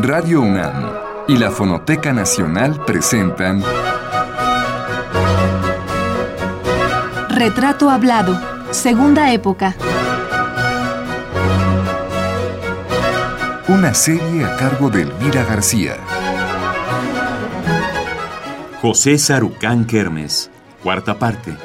Radio UNAM y la Fonoteca Nacional presentan Retrato Hablado, Segunda Época. Una serie a cargo de Elvira García. José Sarucán Kermes, cuarta parte.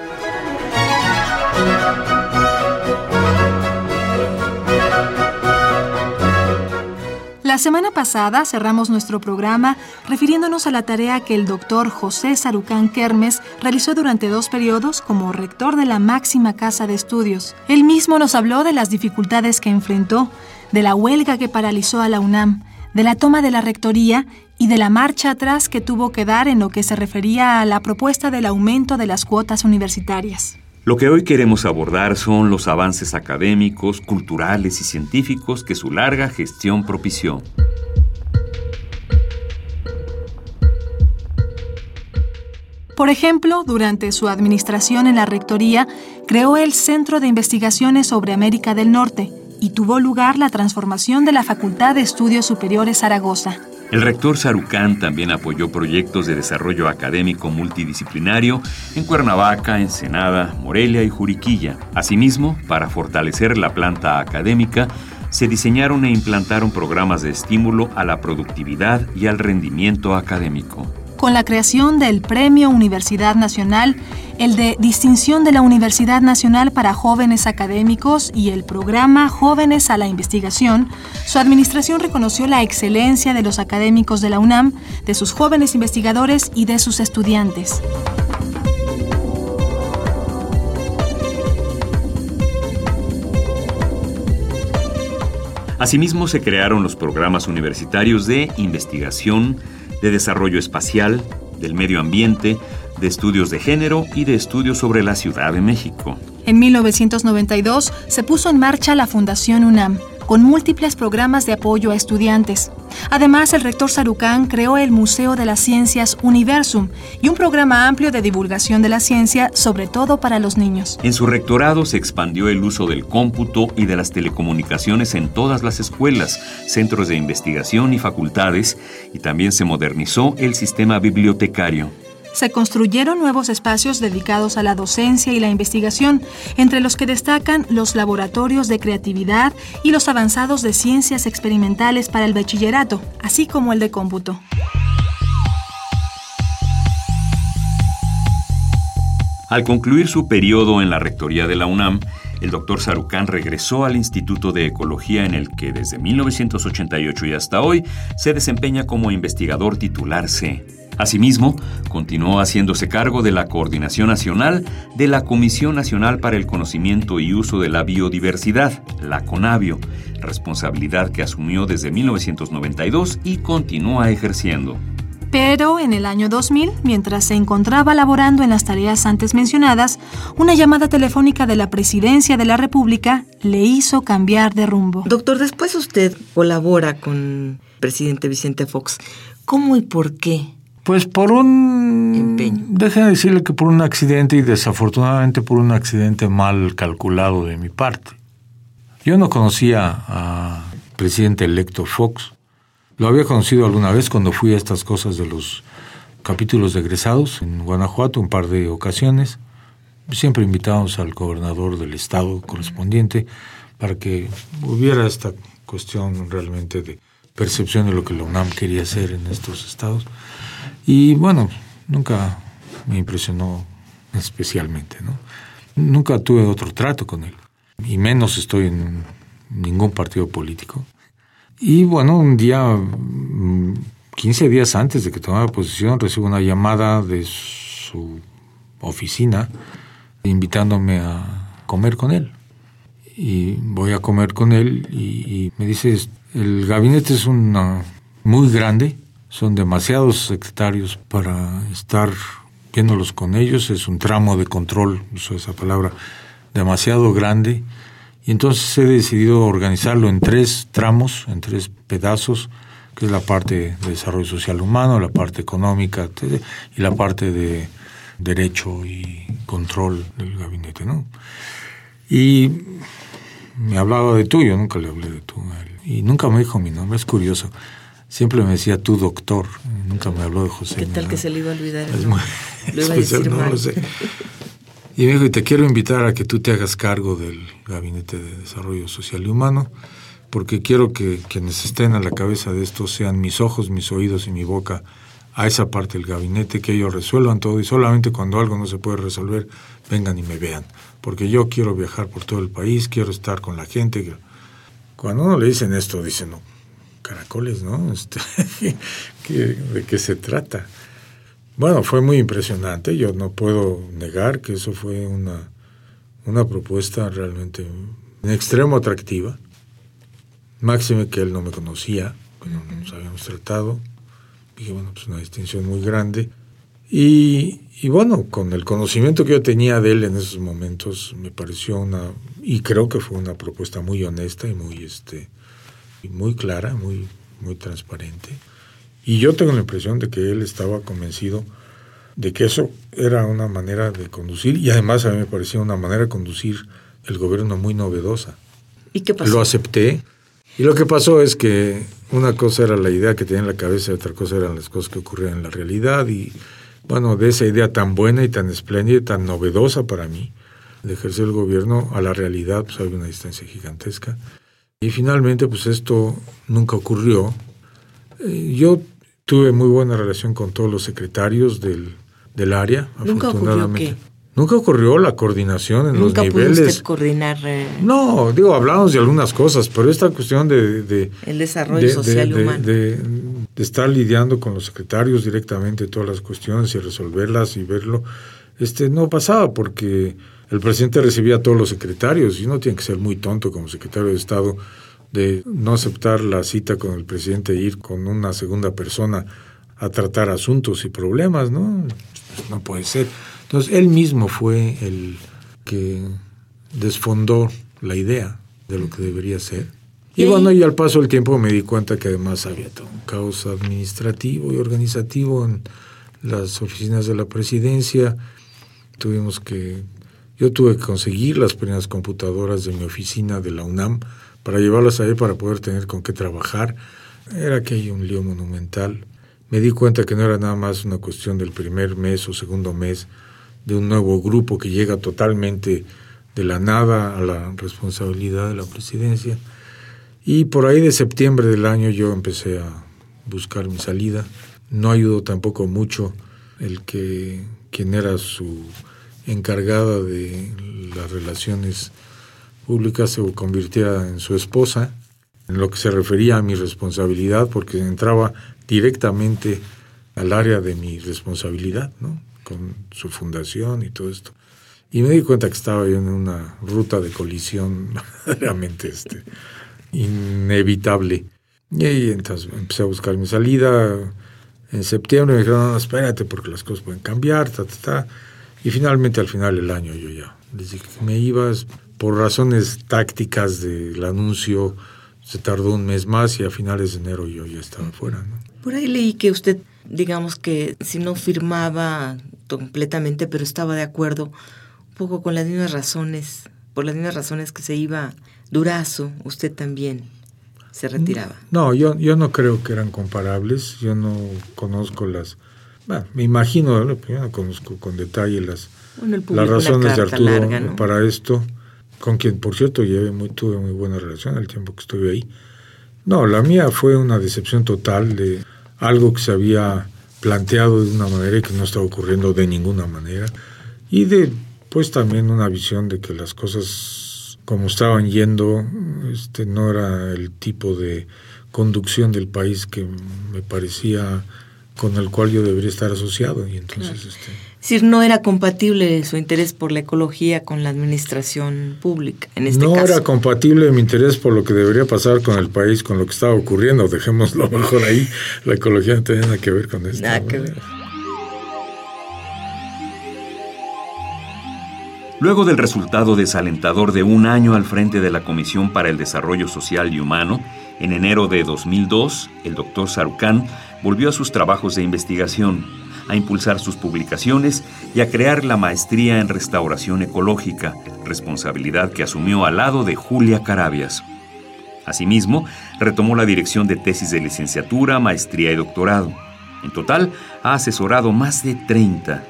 La semana pasada cerramos nuestro programa refiriéndonos a la tarea que el doctor José Sarucán Kermes realizó durante dos periodos como rector de la máxima casa de estudios. Él mismo nos habló de las dificultades que enfrentó, de la huelga que paralizó a la UNAM, de la toma de la rectoría y de la marcha atrás que tuvo que dar en lo que se refería a la propuesta del aumento de las cuotas universitarias. Lo que hoy queremos abordar son los avances académicos, culturales y científicos que su larga gestión propició. Por ejemplo, durante su administración en la Rectoría, creó el Centro de Investigaciones sobre América del Norte y tuvo lugar la transformación de la Facultad de Estudios Superiores Zaragoza. El rector Sarucán también apoyó proyectos de desarrollo académico multidisciplinario en Cuernavaca, Ensenada, Morelia y Juriquilla. Asimismo, para fortalecer la planta académica, se diseñaron e implantaron programas de estímulo a la productividad y al rendimiento académico con la creación del Premio Universidad Nacional, el de Distinción de la Universidad Nacional para Jóvenes Académicos y el programa Jóvenes a la Investigación, su administración reconoció la excelencia de los académicos de la UNAM, de sus jóvenes investigadores y de sus estudiantes. Asimismo, se crearon los programas universitarios de investigación, de desarrollo espacial, del medio ambiente, de estudios de género y de estudios sobre la Ciudad de México. En 1992 se puso en marcha la Fundación UNAM, con múltiples programas de apoyo a estudiantes. Además, el rector Sarucán creó el Museo de las Ciencias Universum y un programa amplio de divulgación de la ciencia, sobre todo para los niños. En su rectorado se expandió el uso del cómputo y de las telecomunicaciones en todas las escuelas, centros de investigación y facultades, y también se modernizó el sistema bibliotecario se construyeron nuevos espacios dedicados a la docencia y la investigación, entre los que destacan los laboratorios de creatividad y los avanzados de ciencias experimentales para el bachillerato, así como el de cómputo. Al concluir su periodo en la rectoría de la UNAM, el doctor Sarucán regresó al Instituto de Ecología en el que desde 1988 y hasta hoy se desempeña como investigador titular C. Asimismo, continuó haciéndose cargo de la coordinación nacional de la Comisión Nacional para el Conocimiento y Uso de la Biodiversidad, la CONABIO, responsabilidad que asumió desde 1992 y continúa ejerciendo. Pero en el año 2000, mientras se encontraba laborando en las tareas antes mencionadas, una llamada telefónica de la Presidencia de la República le hizo cambiar de rumbo. Doctor, después usted colabora con el presidente Vicente Fox. ¿Cómo y por qué? Pues por un... Empeño. Déjenme decirle que por un accidente y desafortunadamente por un accidente mal calculado de mi parte. Yo no conocía al presidente electo Fox. Lo había conocido alguna vez cuando fui a estas cosas de los capítulos de egresados en Guanajuato un par de ocasiones. Siempre invitamos al gobernador del estado correspondiente para que hubiera esta cuestión realmente de percepción de lo que la UNAM quería hacer en estos estados. Y bueno, nunca me impresionó especialmente, ¿no? Nunca tuve otro trato con él, y menos estoy en ningún partido político. Y bueno, un día, 15 mm, días antes de que tomara posición, recibo una llamada de su oficina invitándome a comer con él. Y voy a comer con él y, me dice, el gabinete es una, muy grande, son demasiados secretarios para estar viéndolos con ellos, es un tramo de control, uso esa palabra, demasiado grande, y entonces he decidido organizarlo en tres tramos, en tres pedazos, que es la parte de desarrollo social humano, la parte económica y la parte de derecho y control del gabinete, ¿no? Y me hablaba de tú, yo nunca le hablé de tú y nunca me dijo mi nombre, es curioso siempre me decía tú doctor, nunca me habló de José. ¿Qué tal que se le iba a olvidar? Es muy lo iba a decir no lo sé. Y me dijo, y te quiero invitar a que tú te hagas cargo del Gabinete de Desarrollo Social y Humano, porque quiero que quienes estén a la cabeza de esto sean mis ojos, mis oídos y mi boca a esa parte del gabinete, que ellos resuelvan todo y solamente cuando algo no se puede resolver, vengan y me vean. Porque yo quiero viajar por todo el país, quiero estar con la gente. Cuando uno le dicen esto, dicen, no, caracoles, ¿no? Este, ¿De qué se trata? Bueno, fue muy impresionante. Yo no puedo negar que eso fue una, una propuesta realmente en extremo atractiva. Máxime que él no me conocía, que no nos habíamos tratado. Dije, bueno, pues una distinción muy grande. Y, y, bueno, con el conocimiento que yo tenía de él en esos momentos, me pareció una, y creo que fue una propuesta muy honesta y muy, este, muy clara, muy, muy transparente. Y yo tengo la impresión de que él estaba convencido de que eso era una manera de conducir y además a mí me parecía una manera de conducir el gobierno muy novedosa. ¿Y qué pasó? Lo acepté y lo que pasó es que una cosa era la idea que tenía en la cabeza y otra cosa eran las cosas que ocurrían en la realidad y bueno, de esa idea tan buena y tan espléndida y tan novedosa para mí de ejercer el gobierno a la realidad pues hay una distancia gigantesca. Y finalmente pues esto nunca ocurrió. Eh, yo Tuve muy buena relación con todos los secretarios del, del área, ¿Nunca afortunadamente. Ocurrió qué? Nunca ocurrió la coordinación en los niveles. ¿Nunca usted coordinar? Eh? No, digo, hablamos de algunas cosas, pero esta cuestión de... el desarrollo social humano. De, estar lidiando con los secretarios directamente todas las cuestiones y resolverlas y verlo, este no pasaba porque el presidente recibía a todos los secretarios y no tiene que ser muy tonto como secretario de Estado de no aceptar la cita con el presidente e ir con una segunda persona a tratar asuntos y problemas, ¿no? Pues no puede ser. Entonces, él mismo fue el que desfondó la idea de lo que debería ser. Y bueno, y al paso del tiempo me di cuenta que además había todo un caos administrativo y organizativo en las oficinas de la presidencia. Tuvimos que, yo tuve que conseguir las primeras computadoras de mi oficina de la UNAM para llevarlas ahí para poder tener con qué trabajar. Era que hay un lío monumental. Me di cuenta que no era nada más una cuestión del primer mes o segundo mes de un nuevo grupo que llega totalmente de la nada a la responsabilidad de la presidencia. Y por ahí de septiembre del año yo empecé a buscar mi salida. No ayudó tampoco mucho el que quien era su encargada de las relaciones pública se convirtiera en su esposa, en lo que se refería a mi responsabilidad, porque entraba directamente al área de mi responsabilidad, ¿no? con su fundación y todo esto. Y me di cuenta que estaba en una ruta de colisión realmente este, inevitable. Y ahí entonces empecé a buscar mi salida. En septiembre me dijeron, no, espérate, porque las cosas pueden cambiar, ta, ta, ta. Y finalmente, al final del año, yo ya que me ibas, por razones tácticas del anuncio se tardó un mes más y a finales de enero yo ya estaba fuera. Por ahí leí que usted, digamos que si no firmaba completamente, pero estaba de acuerdo un poco con las mismas razones, por las mismas razones que se iba Durazo, usted también se retiraba. No, yo, yo no creo que eran comparables, yo no conozco las... Bueno, me imagino, yo no conozco con detalle las, las razones de Arturo para esto con quien por cierto llevé muy, tuve muy buena relación el tiempo que estuve ahí. No, la mía fue una decepción total de algo que se había planteado de una manera y que no estaba ocurriendo de ninguna manera. Y de, pues también una visión de que las cosas como estaban yendo, este, no era el tipo de conducción del país que me parecía con el cual yo debería estar asociado. Y entonces, este, decir, no era compatible su interés por la ecología con la administración pública, en este no caso. No era compatible mi interés por lo que debería pasar con el país, con lo que estaba ocurriendo. Dejémoslo mejor ahí. La ecología no tiene nada que ver con esto. Nada que ver. Luego del resultado desalentador de un año al frente de la Comisión para el Desarrollo Social y Humano, en enero de 2002, el doctor Sarucán volvió a sus trabajos de investigación a impulsar sus publicaciones y a crear la maestría en restauración ecológica, responsabilidad que asumió al lado de Julia Carabias. Asimismo, retomó la dirección de tesis de licenciatura, maestría y doctorado. En total, ha asesorado más de 30.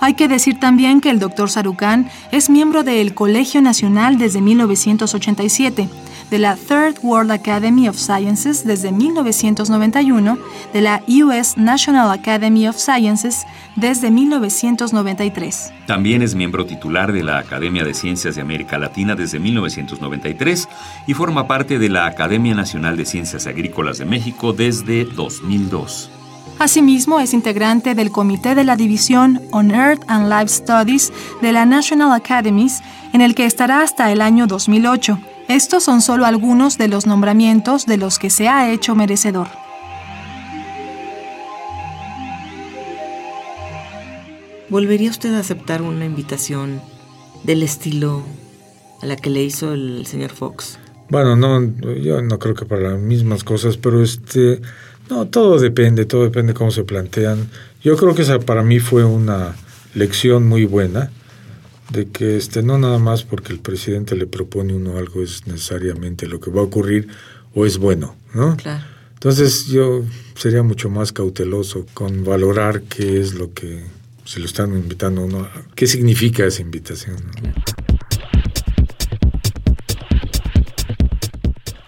Hay que decir también que el doctor Sarucán es miembro del Colegio Nacional desde 1987, de la Third World Academy of Sciences desde 1991, de la US National Academy of Sciences desde 1993. También es miembro titular de la Academia de Ciencias de América Latina desde 1993 y forma parte de la Academia Nacional de Ciencias Agrícolas de México desde 2002. Asimismo, es integrante del Comité de la División On Earth and Life Studies de la National Academies, en el que estará hasta el año 2008. Estos son solo algunos de los nombramientos de los que se ha hecho merecedor. ¿Volvería usted a aceptar una invitación del estilo a la que le hizo el señor Fox? Bueno, no, yo no creo que para las mismas cosas, pero este, no, todo depende, todo depende cómo se plantean. Yo creo que esa para mí fue una lección muy buena de que este no nada más porque el presidente le propone uno algo es necesariamente lo que va a ocurrir o es bueno, ¿no? Claro. Entonces yo sería mucho más cauteloso con valorar qué es lo que se lo están invitando a uno, qué significa esa invitación.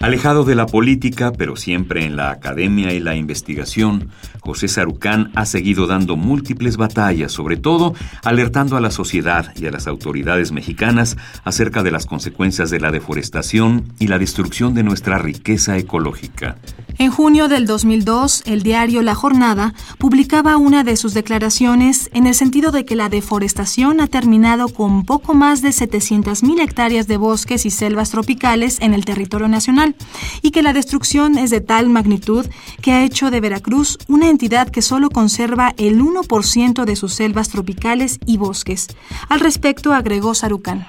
Alejado de la política, pero siempre en la academia y la investigación, José Sarucán ha seguido dando múltiples batallas, sobre todo alertando a la sociedad y a las autoridades mexicanas acerca de las consecuencias de la deforestación y la destrucción de nuestra riqueza ecológica. En junio del 2002, el diario La Jornada publicaba una de sus declaraciones en el sentido de que la deforestación ha terminado con poco más de 700.000 hectáreas de bosques y selvas tropicales en el territorio y que la destrucción es de tal magnitud que ha hecho de Veracruz una entidad que solo conserva el 1% de sus selvas tropicales y bosques. Al respecto agregó Sarucán.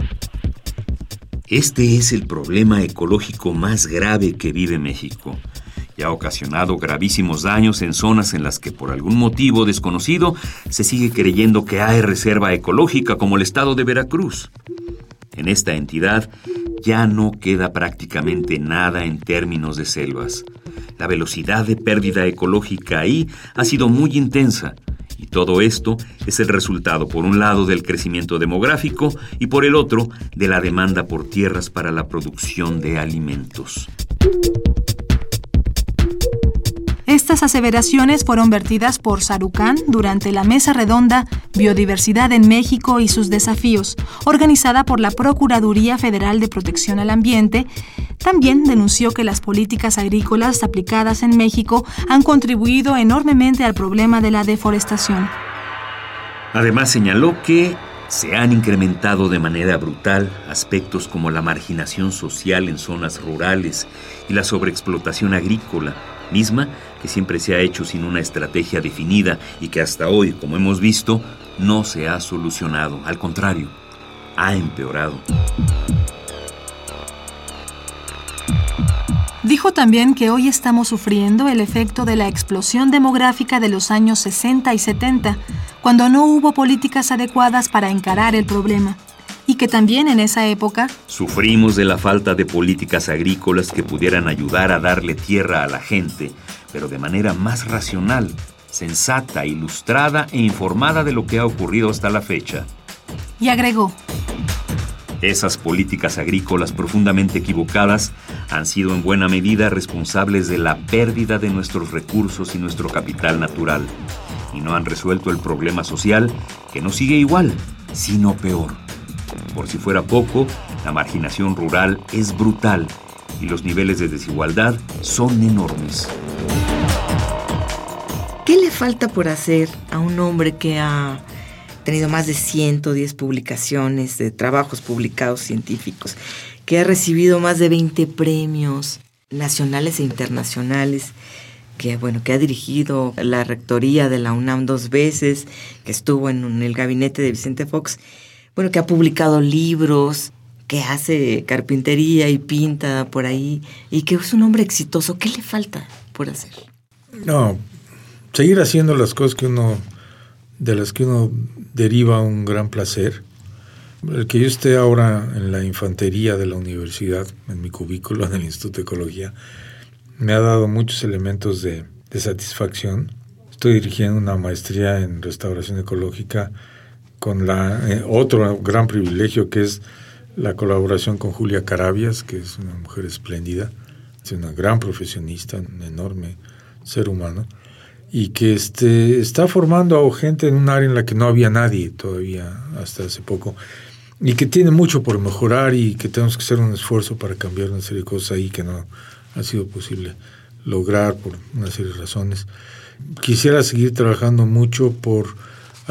Este es el problema ecológico más grave que vive México y ha ocasionado gravísimos daños en zonas en las que por algún motivo desconocido se sigue creyendo que hay reserva ecológica como el estado de Veracruz. En esta entidad ya no queda prácticamente nada en términos de selvas. La velocidad de pérdida ecológica ahí ha sido muy intensa y todo esto es el resultado, por un lado, del crecimiento demográfico y por el otro, de la demanda por tierras para la producción de alimentos. Estas aseveraciones fueron vertidas por Sarucán durante la mesa redonda Biodiversidad en México y sus desafíos, organizada por la Procuraduría Federal de Protección al Ambiente. También denunció que las políticas agrícolas aplicadas en México han contribuido enormemente al problema de la deforestación. Además señaló que se han incrementado de manera brutal aspectos como la marginación social en zonas rurales y la sobreexplotación agrícola, misma que siempre se ha hecho sin una estrategia definida y que hasta hoy, como hemos visto, no se ha solucionado. Al contrario, ha empeorado. Dijo también que hoy estamos sufriendo el efecto de la explosión demográfica de los años 60 y 70, cuando no hubo políticas adecuadas para encarar el problema y que también en esa época sufrimos de la falta de políticas agrícolas que pudieran ayudar a darle tierra a la gente, pero de manera más racional, sensata, ilustrada e informada de lo que ha ocurrido hasta la fecha. Y agregó, esas políticas agrícolas profundamente equivocadas han sido en buena medida responsables de la pérdida de nuestros recursos y nuestro capital natural, y no han resuelto el problema social que no sigue igual, sino peor. Por si fuera poco, la marginación rural es brutal y los niveles de desigualdad son enormes. ¿Qué le falta por hacer a un hombre que ha tenido más de 110 publicaciones de trabajos publicados científicos, que ha recibido más de 20 premios nacionales e internacionales, que bueno, que ha dirigido la rectoría de la UNAM dos veces, que estuvo en el gabinete de Vicente Fox, bueno, que ha publicado libros, que hace carpintería y pinta por ahí, y que es un hombre exitoso. ¿Qué le falta por hacer? No, seguir haciendo las cosas que uno, de las que uno deriva un gran placer, El que yo esté ahora en la infantería de la universidad, en mi cubículo en el Instituto de Ecología, me ha dado muchos elementos de, satisfacción. Estoy dirigiendo una maestría en restauración ecológica con la, eh, otro gran privilegio que es la colaboración con Julia Carabias, que es una mujer espléndida, es una gran profesionista, un enorme ser humano, y que este, está formando a gente en un área en la que no había nadie todavía hasta hace poco, y que tiene mucho por mejorar y que tenemos que hacer un esfuerzo para cambiar una serie de cosas ahí que no ha sido posible lograr por una serie de razones. Quisiera seguir trabajando mucho por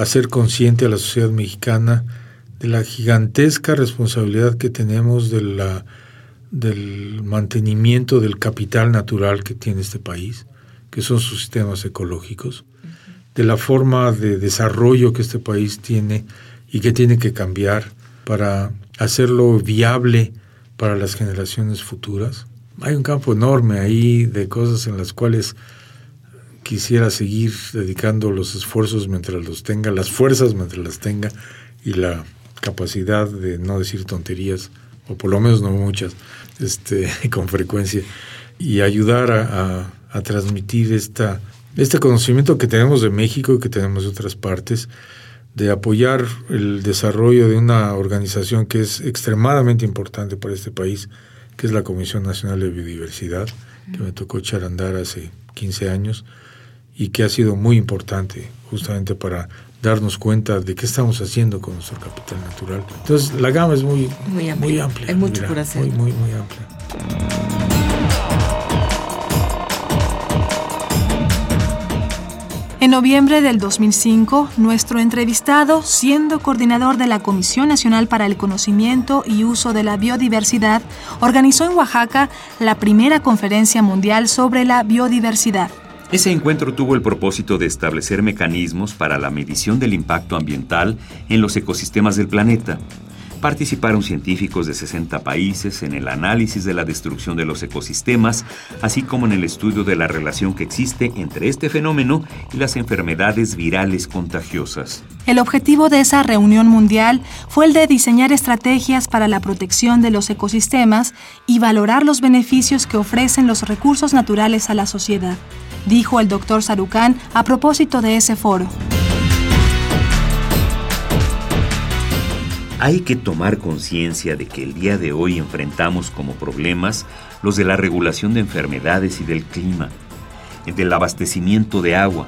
hacer consciente a la sociedad mexicana de la gigantesca responsabilidad que tenemos del mantenimiento del capital natural que tiene este país, que son sus sistemas ecológicos, de la forma de desarrollo que este país tiene y que tiene que cambiar para hacerlo viable para las generaciones futuras. Hay un campo enorme ahí de cosas en las cuales quisiera seguir dedicando los esfuerzos mientras los tenga, las fuerzas mientras las tenga y la capacidad de no decir tonterías, o por lo menos no muchas, este, con frecuencia, y ayudar a, transmitir esta, este conocimiento que tenemos de México y que tenemos de otras partes, de apoyar el desarrollo de una organización que es extremadamente importante para este país, que es la Comisión Nacional de Biodiversidad, que me tocó echar a andar hace 15 años y que ha sido muy importante justamente para darnos cuenta de qué estamos haciendo con nuestro capital natural. Entonces, la gama es muy, muy amplia. Hay mucho por hacer. Muy, muy, muy amplia. En noviembre del 2005, nuestro entrevistado, siendo coordinador de la Comisión Nacional para el Conocimiento y Uso de la Biodiversidad, organizó en Oaxaca la primera conferencia mundial sobre la biodiversidad. Ese encuentro tuvo el propósito de establecer mecanismos para la medición del impacto ambiental en los ecosistemas del planeta. Participaron científicos de 60 países en el análisis de la destrucción de los ecosistemas, así como en el estudio de la relación que existe entre este fenómeno y las enfermedades virales contagiosas. El objetivo de esa reunión mundial fue el de diseñar estrategias para la protección de los ecosistemas y valorar los beneficios que ofrecen los recursos naturales a la sociedad dijo el doctor Sarucán a propósito de ese foro. Hay que tomar conciencia de que el día de hoy enfrentamos como problemas los de la regulación de enfermedades y del clima, del abastecimiento de agua,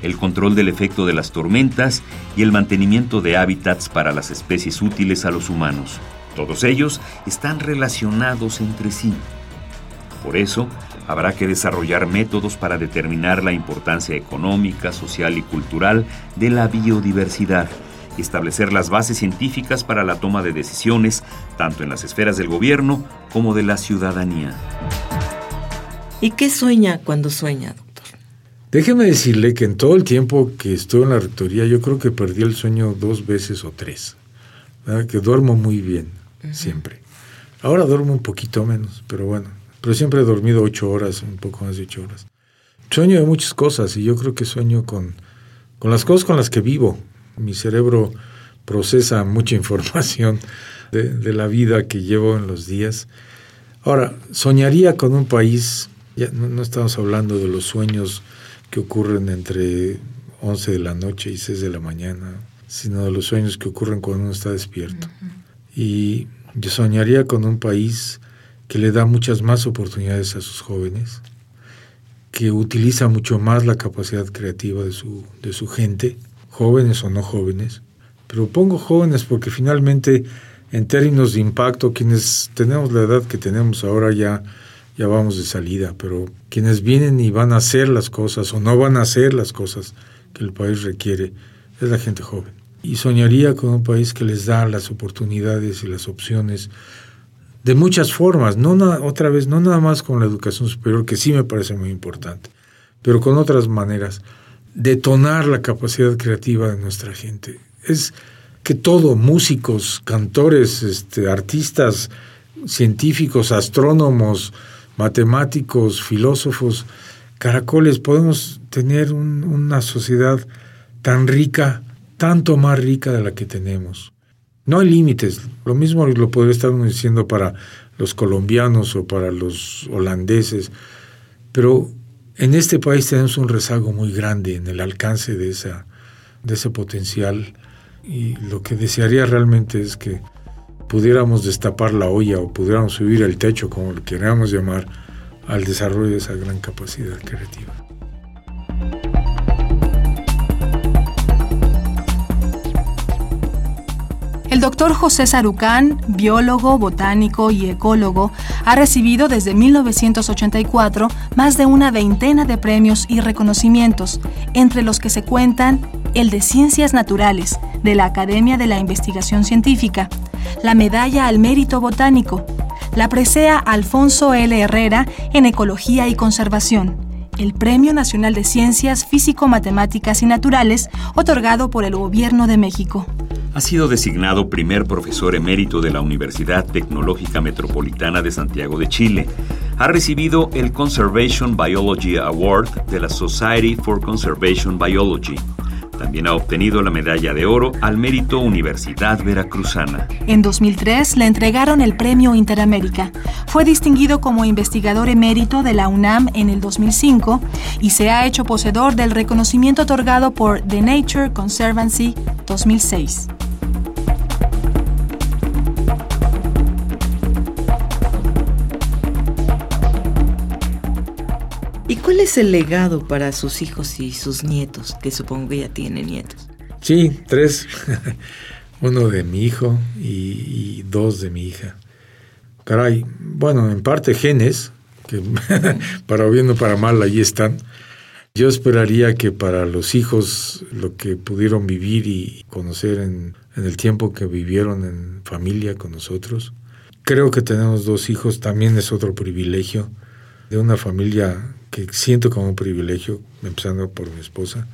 el control del efecto de las tormentas y el mantenimiento de hábitats para las especies útiles a los humanos. Todos ellos están relacionados entre sí. Por eso, Habrá que desarrollar métodos para determinar la importancia económica, social y cultural de la biodiversidad y establecer las bases científicas para la toma de decisiones, tanto en las esferas del gobierno como de la ciudadanía. ¿Y qué sueña cuando sueña, doctor? Déjeme decirle que en todo el tiempo que estuve en la rectoría, yo creo que perdí el sueño dos veces o tres. Que duermo muy bien, siempre. Ahora duermo un poquito menos, pero bueno, pero siempre he dormido ocho horas, un poco más de ocho horas. Sueño de muchas cosas y yo creo que sueño con, con las cosas con las que vivo. Mi cerebro procesa mucha información de, la vida que llevo en los días. Ahora, soñaría con un país, ya no, estamos hablando de los sueños que ocurren entre 11 de la noche y 6 de la mañana, sino de los sueños que ocurren cuando uno está despierto. Y yo soñaría con un país que le da muchas más oportunidades a sus jóvenes, que utiliza mucho más la capacidad creativa de su, de su gente, jóvenes o no jóvenes. Pero pongo jóvenes porque finalmente, en términos de impacto, quienes tenemos la edad que tenemos ahora ya, ya vamos de salida, pero quienes vienen y van a hacer las cosas o no van a hacer las cosas que el país requiere, es la gente joven. Y soñaría con un país que les da las oportunidades y las opciones de muchas formas, no otra vez, no nada más con la educación superior, que sí me parece muy importante, pero con otras maneras, detonar la capacidad creativa de nuestra gente. Es que todo, músicos, cantores, este, artistas, científicos, astrónomos, matemáticos, filósofos, caracoles, podemos tener una sociedad tan rica, tanto más rica de la que tenemos No hay límites. Lo mismo lo podría estar diciendo para los colombianos o para los holandeses, pero en este país tenemos un rezago muy grande en el alcance de, esa, de ese potencial y lo que desearía realmente es que pudiéramos destapar la olla o pudiéramos subir el techo, como lo queramos llamar, al desarrollo de esa gran capacidad creativa. El doctor José Sarucán, biólogo, botánico y ecólogo, ha recibido desde 1984 más de una veintena de premios y reconocimientos, entre los que se cuentan el de Ciencias Naturales, de la Academia de la Investigación Científica, la Medalla al Mérito Botánico, la presea Alfonso L. Herrera en Ecología y Conservación, el Premio Nacional de Ciencias Físico-Matemáticas y Naturales, otorgado por el Gobierno de México. Ha sido designado primer profesor emérito de la Universidad Tecnológica Metropolitana de Santiago de Chile. Ha recibido el Conservation Biology Award de la Society for Conservation Biology. También ha obtenido la medalla de oro al mérito Universidad Veracruzana. En 2003 le entregaron el Premio Interamérica. Fue distinguido como investigador emérito de la UNAM en el 2005 y se ha hecho poseedor del reconocimiento otorgado por The Nature Conservancy 2006. Cuál es el legado para sus hijos y sus nietos, que supongo que ya tiene nietos? Sí, tres. Uno de mi hijo y, dos de mi hija. Caray, bueno, en parte genes, que para bien o para mal ahí están. Yo esperaría que para los hijos lo que pudieron vivir y conocer en el tiempo que vivieron en familia con nosotros, creo que tenemos dos hijos, también es otro privilegio de una familia que siento como un privilegio, empezando por mi esposa,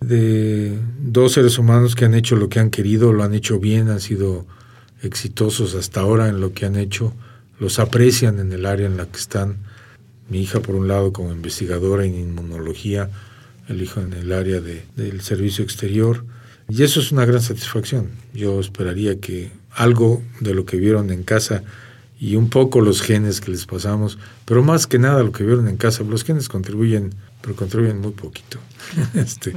de dos seres humanos que han hecho lo que han querido, lo han hecho bien, han sido exitosos hasta ahora en lo que han hecho, los aprecian en el área en la que están. Mi hija, por un lado, como investigadora en inmunología, el hijo en el área de, del servicio exterior. Y eso es una gran satisfacción. Yo esperaría que algo de lo que vieron en casa y un poco los genes que les pasamos, pero más que nada lo que vieron en casa, los genes contribuyen, pero contribuyen muy poquito, este,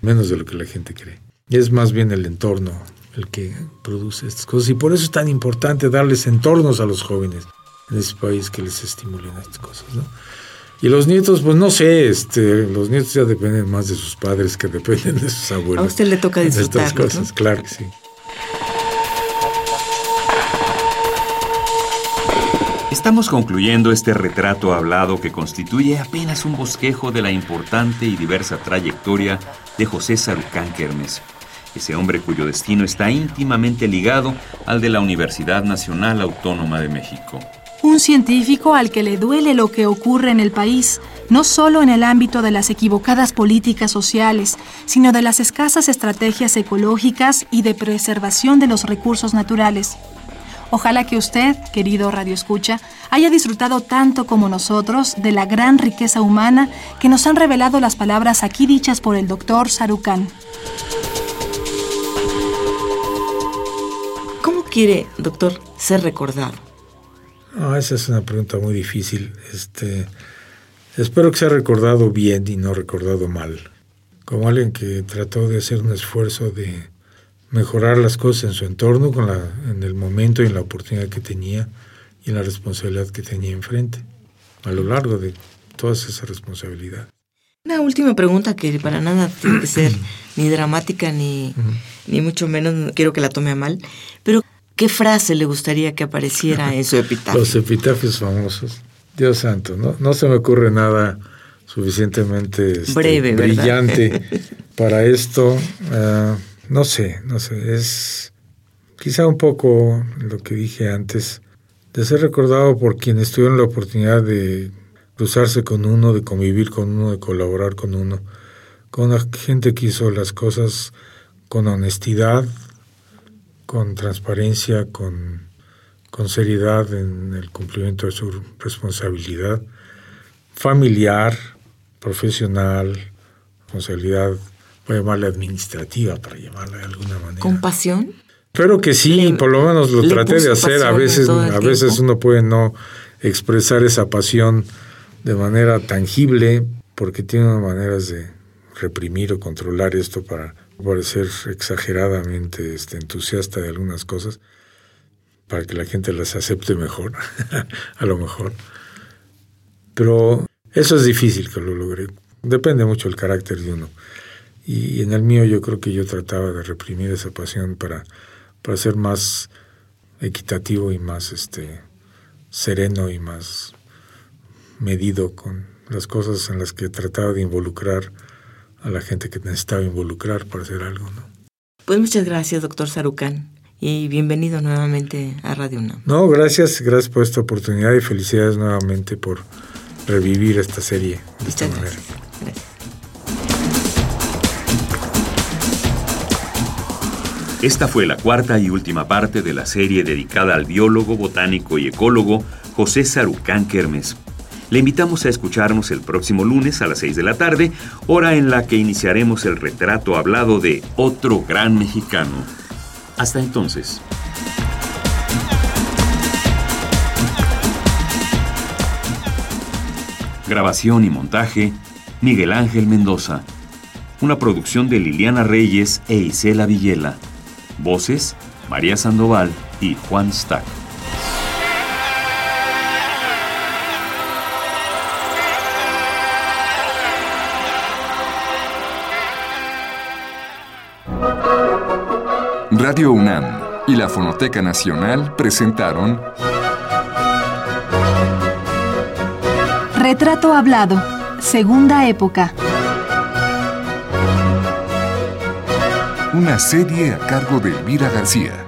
menos de lo que la gente cree. Es más bien el entorno el que produce estas cosas y por eso es tan importante darles entornos a los jóvenes en ese país que les estimulen estas cosas, ¿no? Y los nietos, pues no sé, este, los nietos ya dependen más de sus padres que dependen de sus abuelos. A usted le toca disfrutar. Estas cosas, claro que sí. Estamos concluyendo este retrato hablado que constituye apenas un bosquejo de la importante y diversa trayectoria de José Sarucán Kermes, ese hombre cuyo destino está íntimamente ligado al de la Universidad Nacional Autónoma de México. Un científico al que le duele lo que ocurre en el país, no solo en el ámbito de las equivocadas políticas sociales, sino de las escasas estrategias ecológicas y de preservación de los recursos naturales. Ojalá que usted, querido Radio Escucha, haya disfrutado tanto como nosotros de la gran riqueza humana que nos han revelado las palabras aquí dichas por el doctor Sarucán. ¿Cómo quiere, doctor, ser recordado? Ah, esa es una pregunta muy difícil. Este, espero que sea recordado bien y no recordado mal. Como alguien que trató de hacer un esfuerzo de mejorar las cosas en su entorno con la, en el momento y en la oportunidad que tenía y en la responsabilidad que tenía enfrente a lo largo de toda esa responsabilidad. Una última pregunta que para nada tiene que ser ni dramática ni, ni mucho menos quiero que la tome a mal, pero ¿qué frase le gustaría que apareciera en su epitafio? Los epitafios famosos. Dios santo, no, no se me ocurre nada suficientemente este, Breve, brillante para esto. Ah, no sé, no sé, es quizá un poco lo que dije antes, de ser recordado por quienes tuvieron la oportunidad de cruzarse con uno, de convivir con uno, de colaborar con uno, con la gente que hizo las cosas con honestidad, con transparencia, con, con seriedad en el cumplimiento de su responsabilidad familiar, profesional, responsabilidad voy a llamarle administrativa para llamarla de alguna manera. ¿Compasión? Espero que sí, por lo menos lo traté de hacer. A veces, a veces uno puede no expresar esa pasión de manera tangible porque tiene maneras de reprimir o controlar esto para parecer exageradamente este, entusiasta de algunas cosas para que la gente las acepte mejor, a lo mejor. Pero eso es difícil que lo logre. Depende mucho del carácter de uno. Y en el mío yo creo que yo trataba de reprimir esa pasión para, para ser más equitativo y más este, sereno y más medido con las cosas en las que trataba de involucrar a la gente que necesitaba involucrar para hacer algo. ¿no? Pues muchas gracias, doctor Sarucán, y bienvenido nuevamente a Radio UNAM. No, gracias, gracias por esta oportunidad y felicidades nuevamente por revivir esta serie de esta manera. Gracias. Esta fue la cuarta y última parte de la serie dedicada al biólogo, botánico y ecólogo José Sarucán Kermes. Le invitamos a escucharnos el próximo lunes a las 6 de la tarde, hora en la que iniciaremos el retrato hablado de otro gran mexicano. Hasta entonces. Grabación y montaje, Miguel Ángel Mendoza. Una producción de Liliana Reyes e Isela Villela. Voces, María Sandoval y Juan Stack. Radio UNAM y la Fonoteca Nacional presentaron Retrato Hablado, Segunda Época. Una serie a cargo de Elvira García.